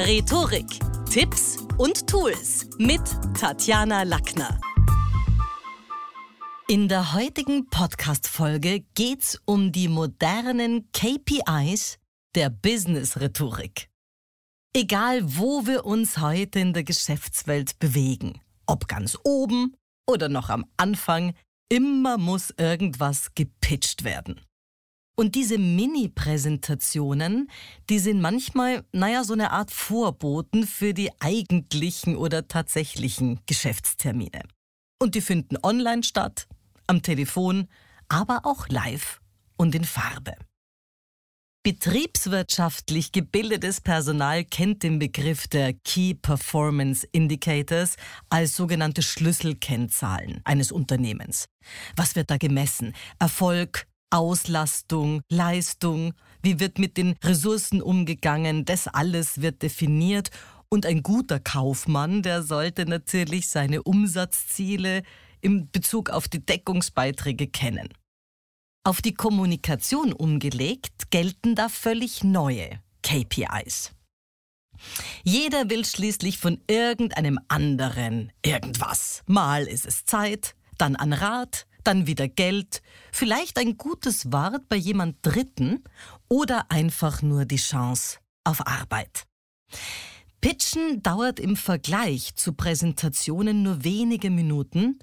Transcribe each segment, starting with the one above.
Rhetorik, Tipps und Tools mit Tatjana Lackner. In der heutigen Podcast-Folge geht's um die modernen KPIs der Business-Rhetorik. Egal, wo wir uns heute in der Geschäftswelt bewegen, ob ganz oben oder noch am Anfang, immer muss irgendwas gepitcht werden. Und diese Mini-Präsentationen, die sind manchmal, naja, so eine Art Vorboten für die eigentlichen oder tatsächlichen Geschäftstermine. Und die finden online statt, am Telefon, aber auch live und in Farbe. Betriebswirtschaftlich gebildetes Personal kennt den Begriff der Key Performance Indicators als sogenannte Schlüsselkennzahlen eines Unternehmens. Was wird da gemessen? Erfolg, Auslastung, Leistung, wie wird mit den Ressourcen umgegangen, das alles wird definiert. Und ein guter Kaufmann, der sollte natürlich seine Umsatzziele im Bezug auf die Deckungsbeiträge kennen. Auf die Kommunikation umgelegt gelten da völlig neue KPIs. Jeder will schließlich von irgendeinem anderen irgendwas. Mal ist es Zeit, dann an Rat, dann wieder Geld, vielleicht ein gutes Wort bei jemand Dritten oder einfach nur die Chance auf Arbeit. Pitchen dauert im Vergleich zu Präsentationen nur wenige Minuten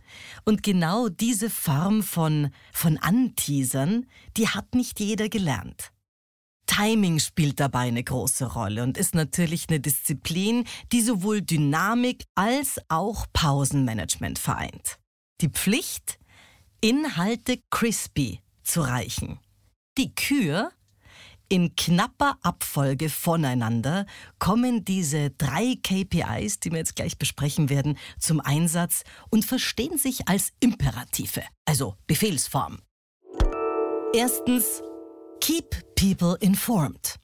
und genau diese Form von, von Anteasern, die hat nicht jeder gelernt. Timing spielt dabei eine große Rolle und ist natürlich eine Disziplin, die sowohl Dynamik als auch Pausenmanagement vereint. Die Pflicht, Inhalte crispy zu reichen. Die Kür in knapper Abfolge voneinander kommen diese drei KPIs, die wir jetzt gleich besprechen werden, zum Einsatz und verstehen sich als Imperative, also Befehlsform. Erstens, keep people informed.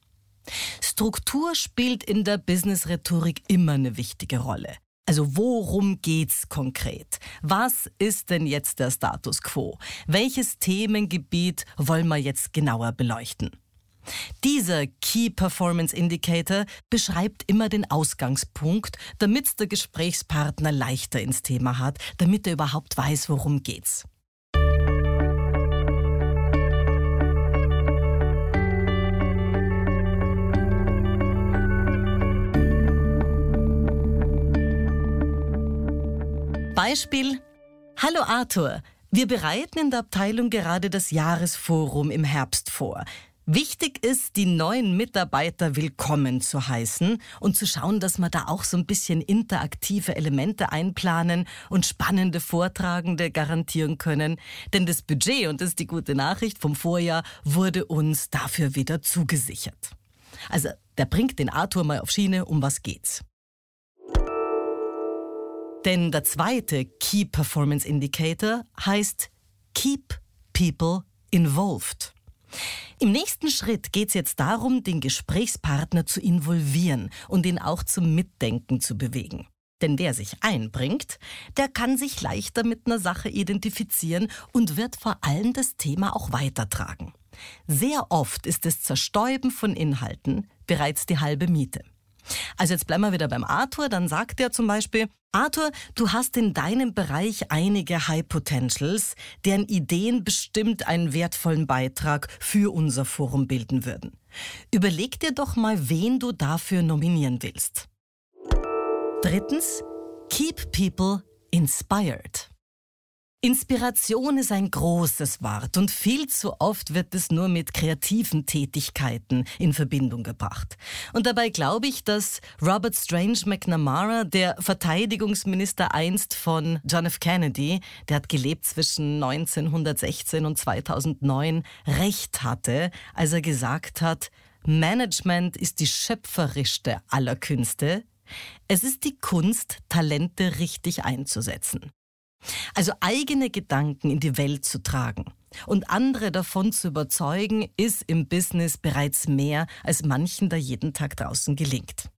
Struktur spielt in der Business-Rhetorik immer eine wichtige Rolle. Also worum geht's konkret? Was ist denn jetzt der Status quo? Welches Themengebiet wollen wir jetzt genauer beleuchten? Dieser Key Performance Indicator beschreibt immer den Ausgangspunkt, damit der Gesprächspartner leichter ins Thema hat, damit er überhaupt weiß, worum geht's. Beispiel Hallo Arthur, wir bereiten in der Abteilung gerade das Jahresforum im Herbst vor. Wichtig ist, die neuen Mitarbeiter willkommen zu heißen und zu schauen, dass wir da auch so ein bisschen interaktive Elemente einplanen und spannende Vortragende garantieren können. Denn das Budget, und das ist die gute Nachricht vom Vorjahr, wurde uns dafür wieder zugesichert. Also, der bringt den Arthur mal auf Schiene, um was geht's. Denn der zweite Key Performance Indicator heißt Keep People Involved. Im nächsten Schritt geht es jetzt darum, den Gesprächspartner zu involvieren und ihn auch zum Mitdenken zu bewegen. Denn wer sich einbringt, der kann sich leichter mit einer Sache identifizieren und wird vor allem das Thema auch weitertragen. Sehr oft ist das Zerstäuben von Inhalten bereits die halbe Miete. Also jetzt bleiben wir wieder beim Arthur, dann sagt er zum Beispiel, Arthur, du hast in deinem Bereich einige High Potentials, deren Ideen bestimmt einen wertvollen Beitrag für unser Forum bilden würden. Überleg dir doch mal, wen du dafür nominieren willst. Drittens, keep people inspired. Inspiration ist ein großes Wort und viel zu oft wird es nur mit kreativen Tätigkeiten in Verbindung gebracht. Und dabei glaube ich, dass Robert Strange McNamara, der Verteidigungsminister einst von John F. Kennedy, der hat gelebt zwischen 1916 und 2009, recht hatte, als er gesagt hat, Management ist die schöpferischste aller Künste. Es ist die Kunst, Talente richtig einzusetzen. Also eigene Gedanken in die Welt zu tragen und andere davon zu überzeugen, ist im Business bereits mehr, als manchen da jeden Tag draußen gelingt.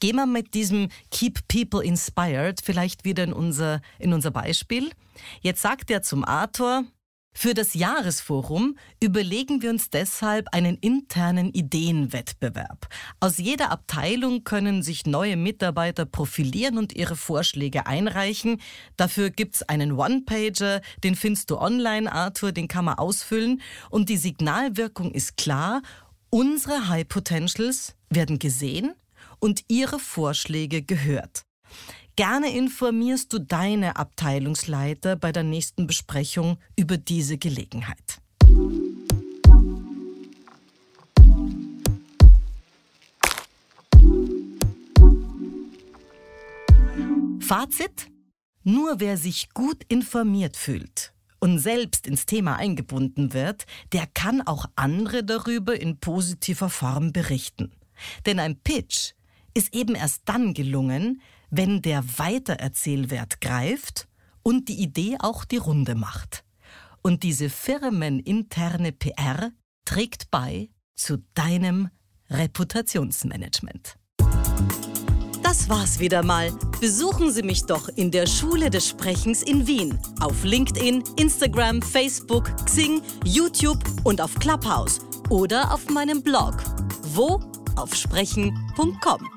Gehen wir mit diesem Keep People Inspired vielleicht wieder in unser, in unser Beispiel. Jetzt sagt er zum Arthur, Für das Jahresforum überlegen wir uns deshalb einen internen Ideenwettbewerb. Aus jeder Abteilung können sich neue Mitarbeiter profilieren und ihre Vorschläge einreichen. Dafür gibt's einen One-Pager, den findest du online, Arthur, den kann man ausfüllen. Und die Signalwirkung ist klar. Unsere High Potentials werden gesehen und ihre Vorschläge gehört. Gerne informierst du deine Abteilungsleiter bei der nächsten Besprechung über diese Gelegenheit. Fazit? Nur wer sich gut informiert fühlt und selbst ins Thema eingebunden wird, der kann auch andere darüber in positiver Form berichten. Denn ein Pitch ist eben erst dann gelungen, wenn der Weitererzählwert greift und die Idee auch die Runde macht. Und diese firmeninterne PR trägt bei zu deinem Reputationsmanagement. Das war's wieder mal. Besuchen Sie mich doch in der Schule des Sprechens in Wien. Auf LinkedIn, Instagram, Facebook, Xing, YouTube und auf Clubhouse. Oder auf meinem Blog. Wo? Auf sprechen.com.